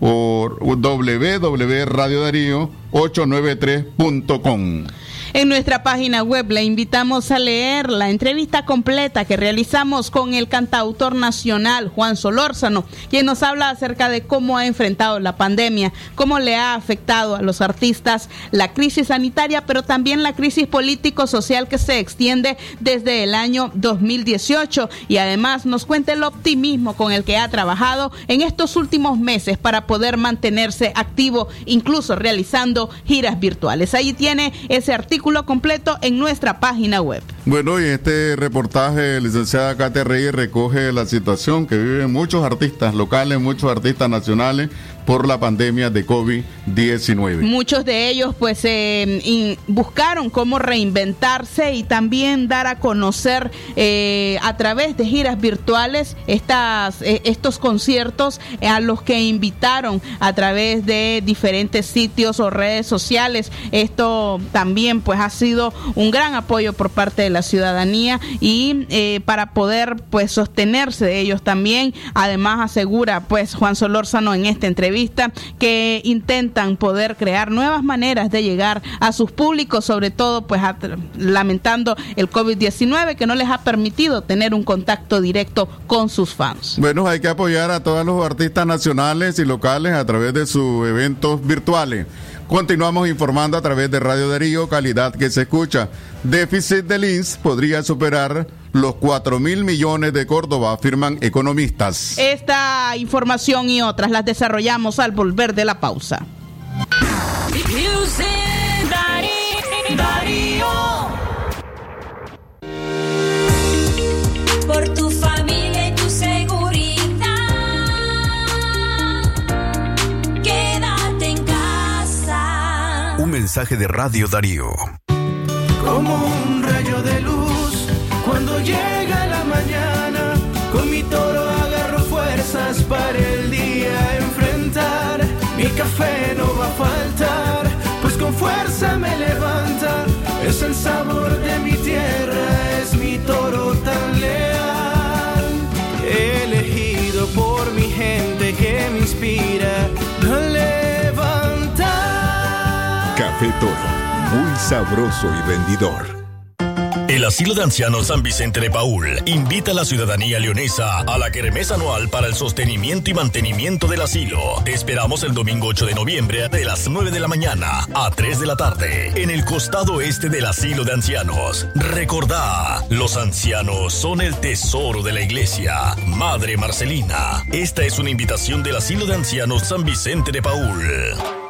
o www.radiodarío893.com. En nuestra página web le invitamos a leer la entrevista completa que realizamos con el cantautor nacional Juan Solórzano, quien nos habla acerca de cómo ha enfrentado la pandemia, cómo le ha afectado a los artistas la crisis sanitaria, pero también la crisis político-social que se extiende desde el año 2018 y además nos cuenta el optimismo con el que ha trabajado en estos últimos meses para poder mantenerse activo, incluso realizando giras virtuales. Ahí tiene ese artículo completo en nuestra página web. Bueno, y este reportaje, licenciada Katia Reyes, recoge la situación que viven muchos artistas locales, muchos artistas nacionales por la pandemia de COVID-19. Muchos de ellos pues eh, buscaron cómo reinventarse y también dar a conocer eh, a través de giras virtuales estas, eh, estos conciertos a los que invitaron a través de diferentes sitios o redes sociales. Esto también pues ha sido un gran apoyo por parte de la ciudadanía y para poder pues sostenerse de ellos también. Además asegura pues Juan Solórzano en esta entrevista que intentan poder crear nuevas maneras de llegar a sus públicos, sobre todo pues lamentando el COVID-19 que no les ha permitido tener un contacto directo con sus fans. Bueno, hay que apoyar a todos los artistas nacionales y locales a través de sus eventos virtuales. Continuamos informando a través de Radio Darío, calidad que se escucha. Déficit del INS podría superar los 4 mil millones de Córdoba, afirman economistas. Esta información y otras las desarrollamos al volver de la pausa. Por tu familia y tu seguridad, quédate en casa. Un mensaje de Radio Darío. Como un rayo de luz llega la mañana, con mi toro agarro fuerzas para el día enfrentar. Mi café no va a faltar, pues con fuerza me levanta. Es el sabor de mi tierra, es mi toro tan leal. Elegido por mi gente que me inspira a levantar. Café Toro, muy sabroso y rendidor. El Asilo de Ancianos San Vicente de Paul invita a la ciudadanía leonesa a la kermés anual para el sostenimiento y mantenimiento del asilo. Te esperamos el domingo 8 de noviembre de las 9 de la mañana a 3 de la tarde en el costado este del Asilo de Ancianos. Recordá, los ancianos son el tesoro de la iglesia. Madre Marcelina, esta es una invitación del Asilo de Ancianos San Vicente de Paul.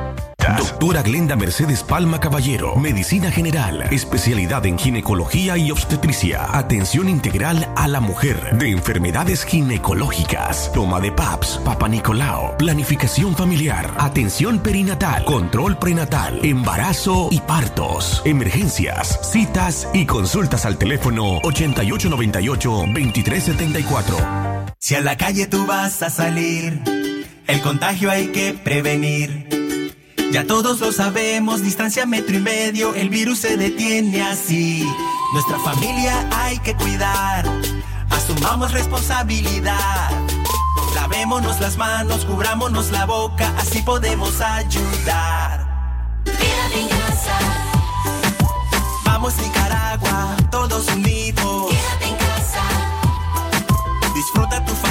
Doctora Glenda Mercedes Palma Caballero, Medicina General, especialidad en ginecología y obstetricia, atención integral a la mujer, de enfermedades ginecológicas, toma de PAPS, Papa Nicolao, planificación familiar, atención perinatal, control prenatal, embarazo y partos, emergencias, citas y consultas al teléfono 8898-2374. Si a la calle tú vas a salir, el contagio hay que prevenir. Ya todos lo sabemos, distancia metro y medio, el virus se detiene así. Nuestra familia hay que cuidar, asumamos responsabilidad. Lavémonos las manos, cubrámonos la boca, así podemos ayudar. Quédate en casa, Vamos Nicaragua, todos unidos. quédate en casa, Disfruta tu familia,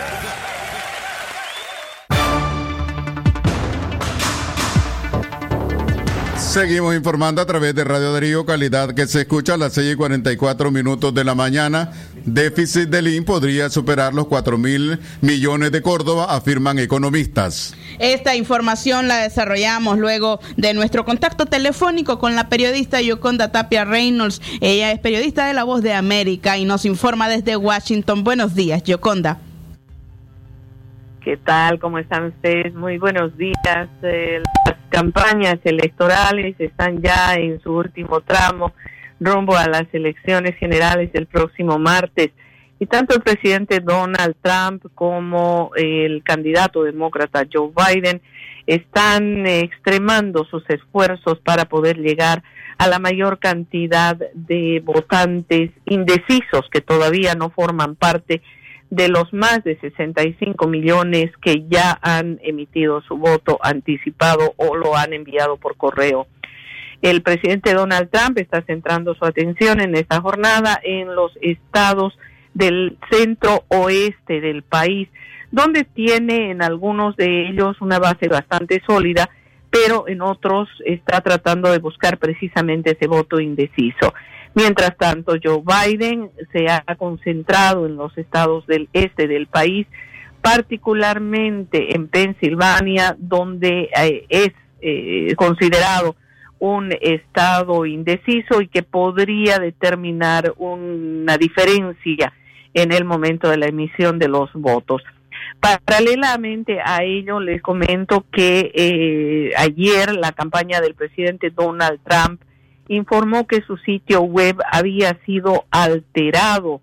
Seguimos informando a través de Radio Darío, calidad que se escucha a las 6 y 44 minutos de la mañana. Déficit del IN podría superar los 4 mil millones de Córdoba, afirman economistas. Esta información la desarrollamos luego de nuestro contacto telefónico con la periodista Yoconda Tapia Reynolds. Ella es periodista de La Voz de América y nos informa desde Washington. Buenos días, Yoconda. ¿Qué tal? ¿Cómo están ustedes? Muy buenos días. Eh, las campañas electorales están ya en su último tramo rumbo a las elecciones generales del próximo martes. Y tanto el presidente Donald Trump como el candidato demócrata Joe Biden están eh, extremando sus esfuerzos para poder llegar a la mayor cantidad de votantes indecisos que todavía no forman parte de los más de 65 millones que ya han emitido su voto anticipado o lo han enviado por correo. El presidente Donald Trump está centrando su atención en esta jornada en los estados del centro oeste del país, donde tiene en algunos de ellos una base bastante sólida, pero en otros está tratando de buscar precisamente ese voto indeciso. Mientras tanto, Joe Biden se ha concentrado en los estados del este del país particularmente en Pensilvania, donde eh, es eh, considerado un estado indeciso y que podría determinar una diferencia en el momento de la emisión de los votos. Paralelamente a ello, les comento que eh, ayer la campaña del presidente Donald Trump informó que su sitio web había sido alterado.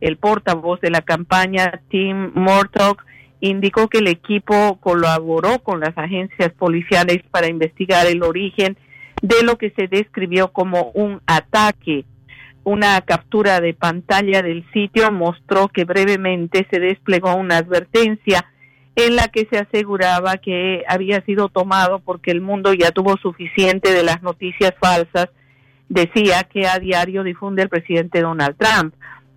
El portavoz de la campaña, Tim Murtaugh, indicó que el equipo colaboró con las agencias policiales para investigar el origen de lo que se describió como un ataque. Una captura de pantalla del sitio mostró que brevemente se desplegó una advertencia en la que se aseguraba que había sido tomado porque el mundo ya tuvo suficiente de las noticias falsas, decía que a diario difunde el presidente Donald Trump.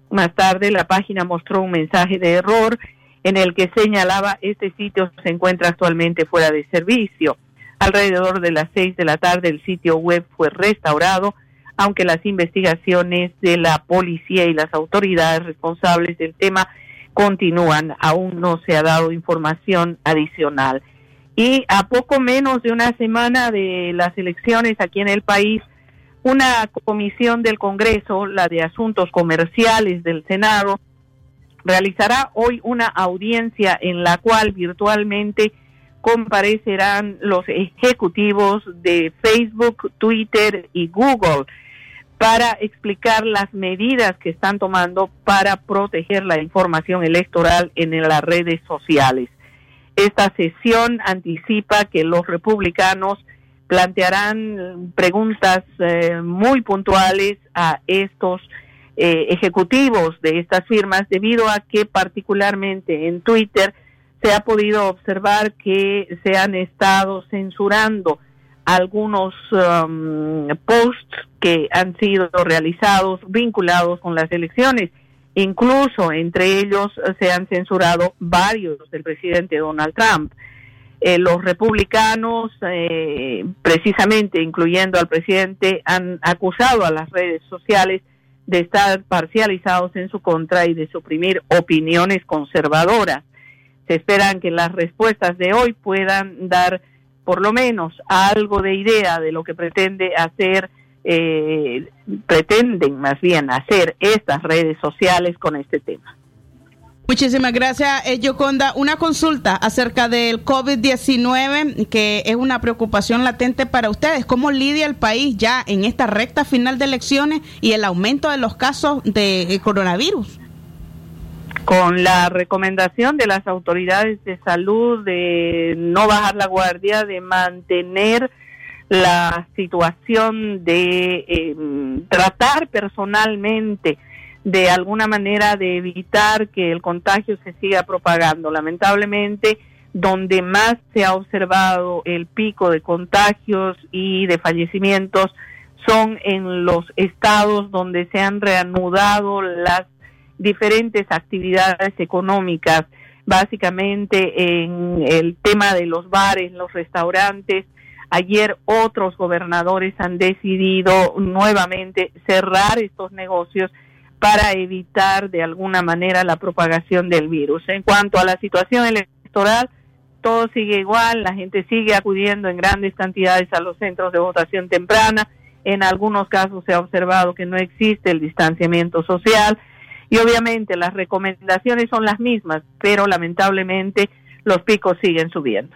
Más tarde la página mostró un mensaje de error en el que señalaba este sitio se encuentra actualmente fuera de servicio. Alrededor de las seis de la tarde el sitio web fue restaurado, aunque las investigaciones de la policía y las autoridades responsables del tema continúan. Aún no se ha dado información adicional. Y a poco menos de una semana de las elecciones aquí en el país, una comisión del Congreso, la de Asuntos Comerciales del Senado, realizará hoy una audiencia en la cual virtualmente comparecerán los ejecutivos de Facebook, Twitter y Google para explicar las medidas que están tomando para proteger la información electoral en las redes sociales. Esta sesión anticipa que los republicanos plantearán preguntas eh, muy puntuales a estos eh, ejecutivos de estas firmas debido a que particularmente en Twitter se ha podido observar que se han estado censurando algunos um, posts que han sido realizados vinculados con las elecciones. Incluso entre ellos se han censurado varios del presidente Donald Trump. Eh, los republicanos, eh, precisamente incluyendo al presidente, han acusado a las redes sociales de estar parcializados en su contra y de suprimir opiniones conservadoras. Se esperan que las respuestas de hoy puedan dar por lo menos algo de idea de lo que pretende hacer, eh, pretenden más bien hacer estas redes sociales con este tema. Muchísimas gracias, eh, Yoconda. Una consulta acerca del COVID-19, que es una preocupación latente para ustedes. ¿Cómo lidia el país ya en esta recta final de elecciones y el aumento de los casos de eh, coronavirus? Con la recomendación de las autoridades de salud de no bajar la guardia, de mantener la situación de eh, tratar personalmente de alguna manera de evitar que el contagio se siga propagando. Lamentablemente, donde más se ha observado el pico de contagios y de fallecimientos son en los estados donde se han reanudado las diferentes actividades económicas, básicamente en el tema de los bares, los restaurantes. Ayer otros gobernadores han decidido nuevamente cerrar estos negocios para evitar de alguna manera la propagación del virus. En cuanto a la situación electoral, todo sigue igual, la gente sigue acudiendo en grandes cantidades a los centros de votación temprana, en algunos casos se ha observado que no existe el distanciamiento social y obviamente las recomendaciones son las mismas, pero lamentablemente los picos siguen subiendo.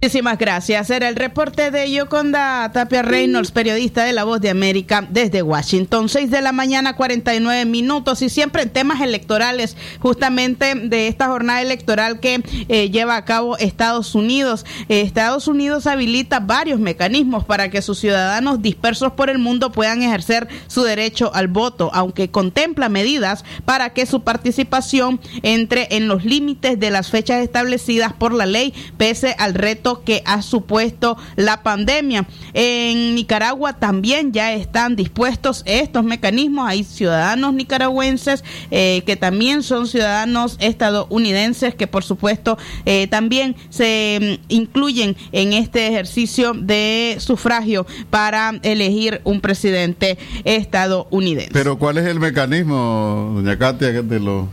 Muchísimas gracias. Era el reporte de Yoconda Tapia Reynolds, periodista de La Voz de América desde Washington. 6 de la mañana, 49 minutos y siempre en temas electorales, justamente de esta jornada electoral que eh, lleva a cabo Estados Unidos. Estados Unidos habilita varios mecanismos para que sus ciudadanos dispersos por el mundo puedan ejercer su derecho al voto, aunque contempla medidas para que su participación entre en los límites de las fechas establecidas por la ley, pese al reto que ha supuesto la pandemia. En Nicaragua también ya están dispuestos estos mecanismos. Hay ciudadanos nicaragüenses eh, que también son ciudadanos estadounidenses que por supuesto eh, también se mm, incluyen en este ejercicio de sufragio para elegir un presidente estadounidense. Pero ¿cuál es el mecanismo, doña Katia, de lo,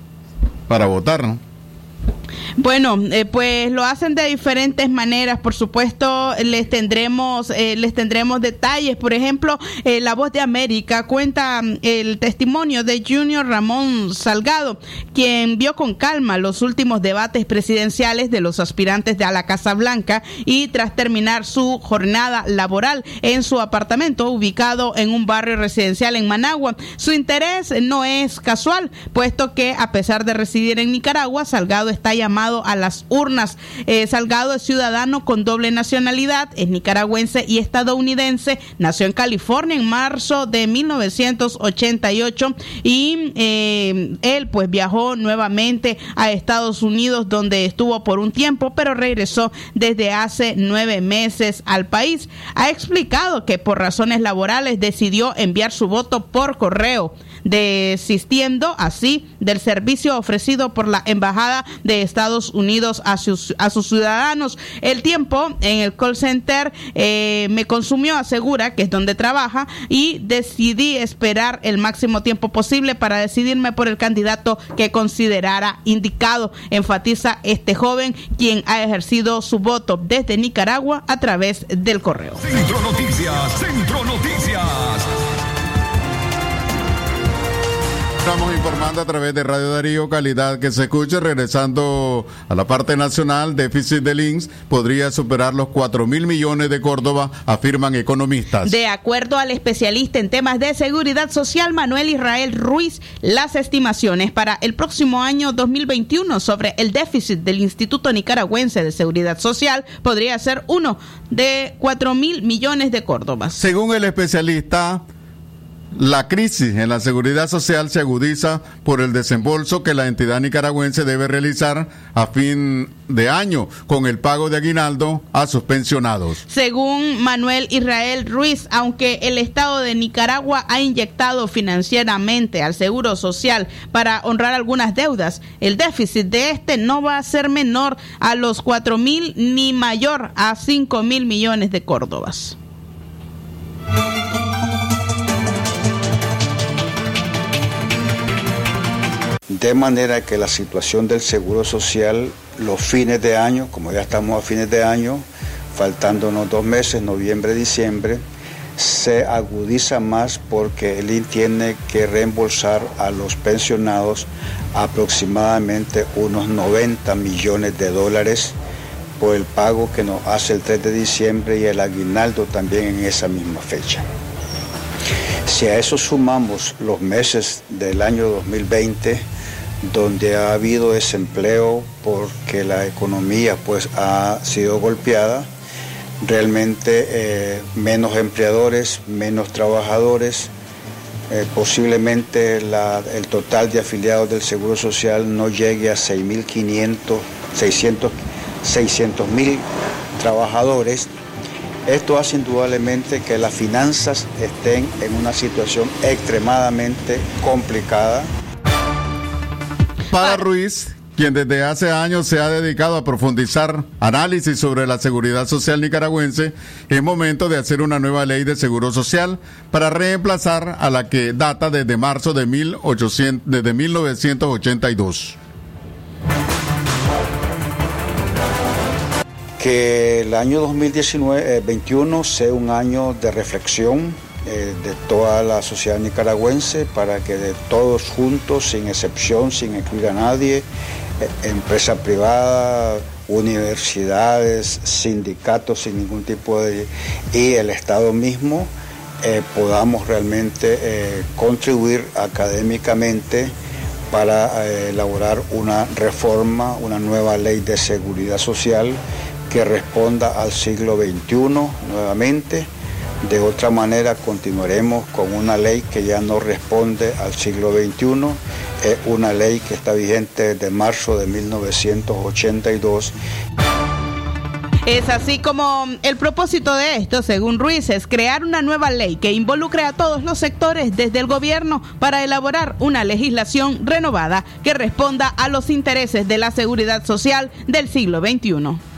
para votar, no? Bueno, eh, pues lo hacen de diferentes maneras. Por supuesto, les tendremos, eh, les tendremos detalles. Por ejemplo, eh, La Voz de América cuenta mm, el testimonio de Junior Ramón Salgado, quien vio con calma los últimos debates presidenciales de los aspirantes de a la Casa Blanca y tras terminar su jornada laboral en su apartamento ubicado en un barrio residencial en Managua, su interés no es casual, puesto que a pesar de residir en Nicaragua, Salgado está llamado a las urnas. Eh, Salgado es ciudadano con doble nacionalidad, es nicaragüense y estadounidense, nació en California en marzo de 1988 y eh, él pues viajó nuevamente a Estados Unidos donde estuvo por un tiempo, pero regresó desde hace nueve meses al país. Ha explicado que por razones laborales decidió enviar su voto por correo desistiendo así del servicio ofrecido por la Embajada de Estados Unidos a sus, a sus ciudadanos. El tiempo en el call center eh, me consumió, asegura, que es donde trabaja, y decidí esperar el máximo tiempo posible para decidirme por el candidato que considerara indicado, enfatiza este joven, quien ha ejercido su voto desde Nicaragua a través del correo. Centro Noticias, Centro Noticias. Estamos informando a través de Radio Darío, calidad que se escuche. Regresando a la parte nacional, déficit de links podría superar los 4 mil millones de Córdoba, afirman economistas. De acuerdo al especialista en temas de seguridad social, Manuel Israel Ruiz, las estimaciones para el próximo año 2021 sobre el déficit del Instituto Nicaragüense de Seguridad Social podría ser uno de 4 mil millones de Córdobas. Según el especialista, la crisis en la seguridad social se agudiza por el desembolso que la entidad nicaragüense debe realizar a fin de año con el pago de aguinaldo a sus pensionados. Según Manuel Israel Ruiz, aunque el Estado de Nicaragua ha inyectado financieramente al Seguro Social para honrar algunas deudas, el déficit de este no va a ser menor a los 4 mil ni mayor a 5 mil millones de córdobas. De manera que la situación del seguro social, los fines de año, como ya estamos a fines de año, faltándonos dos meses, noviembre, diciembre, se agudiza más porque el IN tiene que reembolsar a los pensionados aproximadamente unos 90 millones de dólares por el pago que nos hace el 3 de diciembre y el aguinaldo también en esa misma fecha. Si a eso sumamos los meses del año 2020, donde ha habido desempleo porque la economía pues ha sido golpeada, realmente eh, menos empleadores, menos trabajadores, eh, posiblemente el total de afiliados del Seguro Social no llegue a 6.500, 600, 600 mil trabajadores. Esto hace indudablemente que las finanzas estén en una situación extremadamente complicada. Para Ruiz, quien desde hace años se ha dedicado a profundizar análisis sobre la seguridad social nicaragüense, es momento de hacer una nueva ley de seguro social para reemplazar a la que data desde marzo de 1800 desde 1982. que el año 2021 sea un año de reflexión eh, de toda la sociedad nicaragüense para que de todos juntos, sin excepción, sin excluir a nadie, eh, empresa privada, universidades, sindicatos sin ningún tipo de... y el Estado mismo, eh, podamos realmente eh, contribuir académicamente para elaborar una reforma, una nueva ley de seguridad social que responda al siglo XXI nuevamente. De otra manera continuaremos con una ley que ya no responde al siglo XXI, es una ley que está vigente desde marzo de 1982 Es así como el propósito de esto, según Ruiz, es crear una nueva ley que involucre a todos los sectores desde el gobierno para elaborar una legislación renovada que responda a los intereses de la seguridad social del siglo XXI.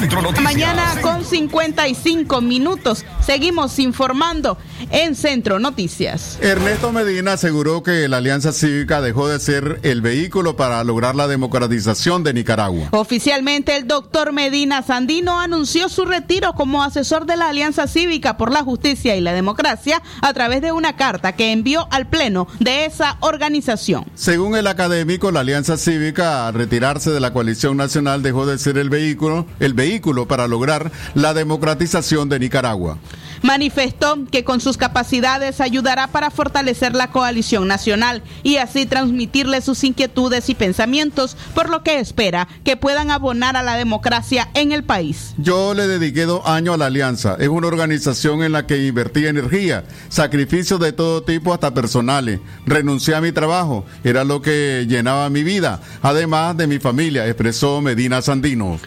Centro Noticias. Mañana con 55 minutos seguimos informando en Centro Noticias. Ernesto Medina aseguró que la Alianza Cívica dejó de ser el vehículo para lograr la democratización de Nicaragua. Oficialmente, el doctor Medina Sandino anunció su retiro como asesor de la Alianza Cívica por la Justicia y la Democracia a través de una carta que envió al Pleno de esa organización. Según el académico, la Alianza Cívica, al retirarse de la coalición nacional, dejó de ser el vehículo, el vehículo para lograr la democratización de Nicaragua. Manifestó que con sus capacidades ayudará para fortalecer la coalición nacional y así transmitirle sus inquietudes y pensamientos, por lo que espera que puedan abonar a la democracia en el país. Yo le dediqué dos años a la Alianza. Es una organización en la que invertí energía, sacrificios de todo tipo hasta personales. Renuncié a mi trabajo, era lo que llenaba mi vida, además de mi familia, expresó Medina Sandino.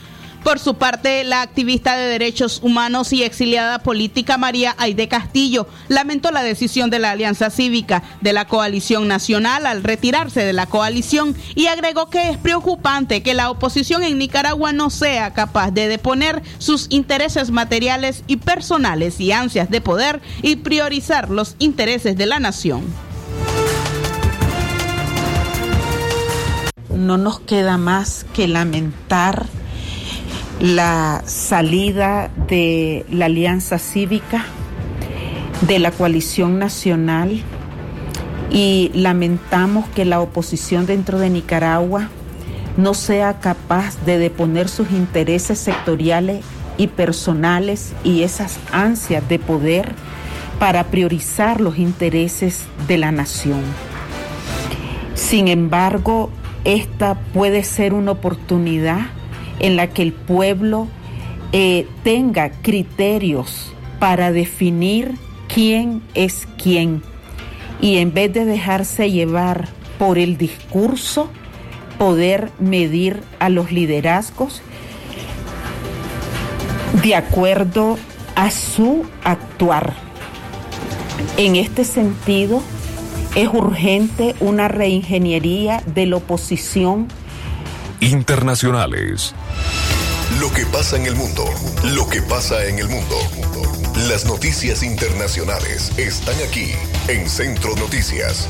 Por su parte, la activista de derechos humanos y exiliada política María Aide Castillo lamentó la decisión de la Alianza Cívica de la Coalición Nacional al retirarse de la coalición y agregó que es preocupante que la oposición en Nicaragua no sea capaz de deponer sus intereses materiales y personales y ansias de poder y priorizar los intereses de la nación. No nos queda más que lamentar la salida de la Alianza Cívica, de la coalición nacional y lamentamos que la oposición dentro de Nicaragua no sea capaz de deponer sus intereses sectoriales y personales y esas ansias de poder para priorizar los intereses de la nación. Sin embargo, esta puede ser una oportunidad en la que el pueblo eh, tenga criterios para definir quién es quién y en vez de dejarse llevar por el discurso, poder medir a los liderazgos de acuerdo a su actuar. En este sentido, es urgente una reingeniería de la oposición Internacionales. Lo que pasa en el mundo. Lo que pasa en el mundo. Las noticias internacionales están aquí en Centro Noticias.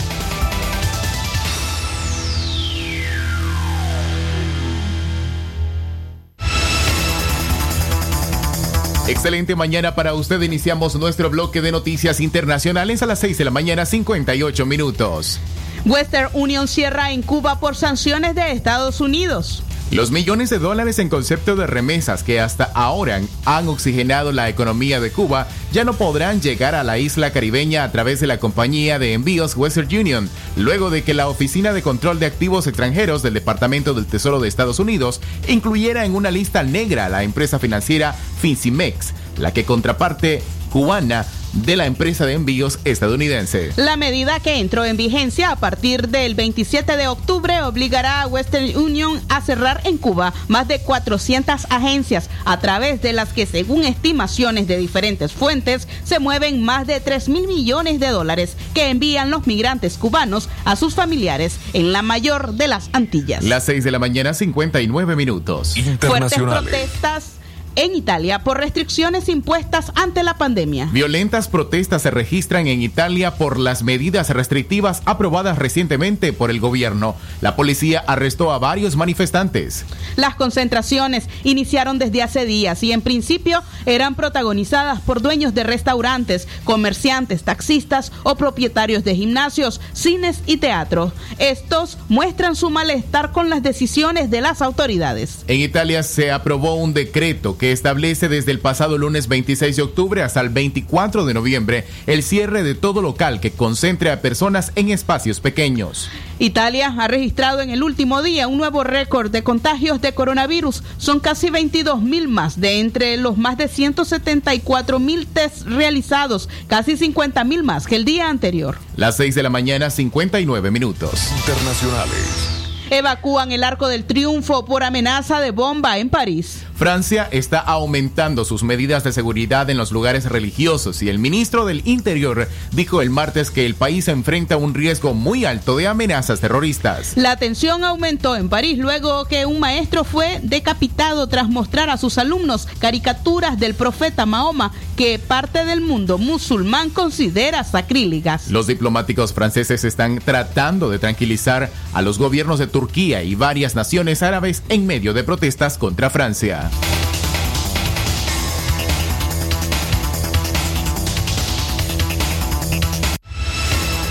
Excelente mañana para usted. Iniciamos nuestro bloque de noticias internacionales a las 6 de la mañana, 58 minutos. Western Union cierra en Cuba por sanciones de Estados Unidos. Los millones de dólares en concepto de remesas que hasta ahora han oxigenado la economía de Cuba ya no podrán llegar a la isla caribeña a través de la compañía de envíos Western Union, luego de que la Oficina de Control de Activos Extranjeros del Departamento del Tesoro de Estados Unidos incluyera en una lista negra a la empresa financiera Fincimex, la que contraparte cubana de la empresa de envíos estadounidense. La medida que entró en vigencia a partir del 27 de octubre obligará a Western Union a cerrar en Cuba más de 400 agencias a través de las que según estimaciones de diferentes fuentes se mueven más de 3 mil millones de dólares que envían los migrantes cubanos a sus familiares en la mayor de las Antillas. Las 6 de la mañana 59 minutos. Fuertes protestas en Italia por restricciones impuestas ante la pandemia. Violentas protestas se registran en Italia por las medidas restrictivas aprobadas recientemente por el gobierno. La policía arrestó a varios manifestantes. Las concentraciones iniciaron desde hace días y en principio eran protagonizadas por dueños de restaurantes, comerciantes, taxistas o propietarios de gimnasios, cines y teatros. Estos muestran su malestar con las decisiones de las autoridades. En Italia se aprobó un decreto que establece desde el pasado lunes 26 de octubre hasta el 24 de noviembre el cierre de todo local que concentre a personas en espacios pequeños. Italia ha registrado en el último día un nuevo récord de contagios de coronavirus. Son casi 22 mil más de entre los más de 174 mil tests realizados, casi 50 mil más que el día anterior. Las 6 de la mañana, 59 minutos. Internacionales. Evacúan el Arco del Triunfo por amenaza de bomba en París. Francia está aumentando sus medidas de seguridad en los lugares religiosos y el ministro del Interior dijo el martes que el país enfrenta un riesgo muy alto de amenazas terroristas. La tensión aumentó en París luego que un maestro fue decapitado tras mostrar a sus alumnos caricaturas del profeta Mahoma que parte del mundo musulmán considera sacrílegas. Los diplomáticos franceses están tratando de tranquilizar a los gobiernos de Turquía y varias naciones árabes en medio de protestas contra Francia.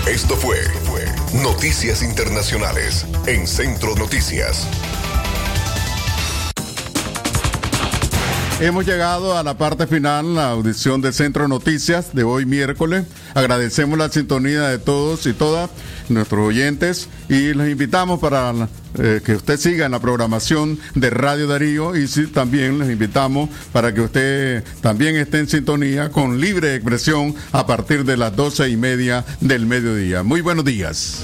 Esto fue, Noticias Internacionales en Centro Noticias. Hemos llegado a la parte final, la audición de Centro Noticias de hoy miércoles. Agradecemos la sintonía de todos y todas nuestros oyentes y los invitamos para eh, que usted siga en la programación de Radio Darío y también les invitamos para que usted también esté en sintonía con libre expresión a partir de las doce y media del mediodía. Muy buenos días.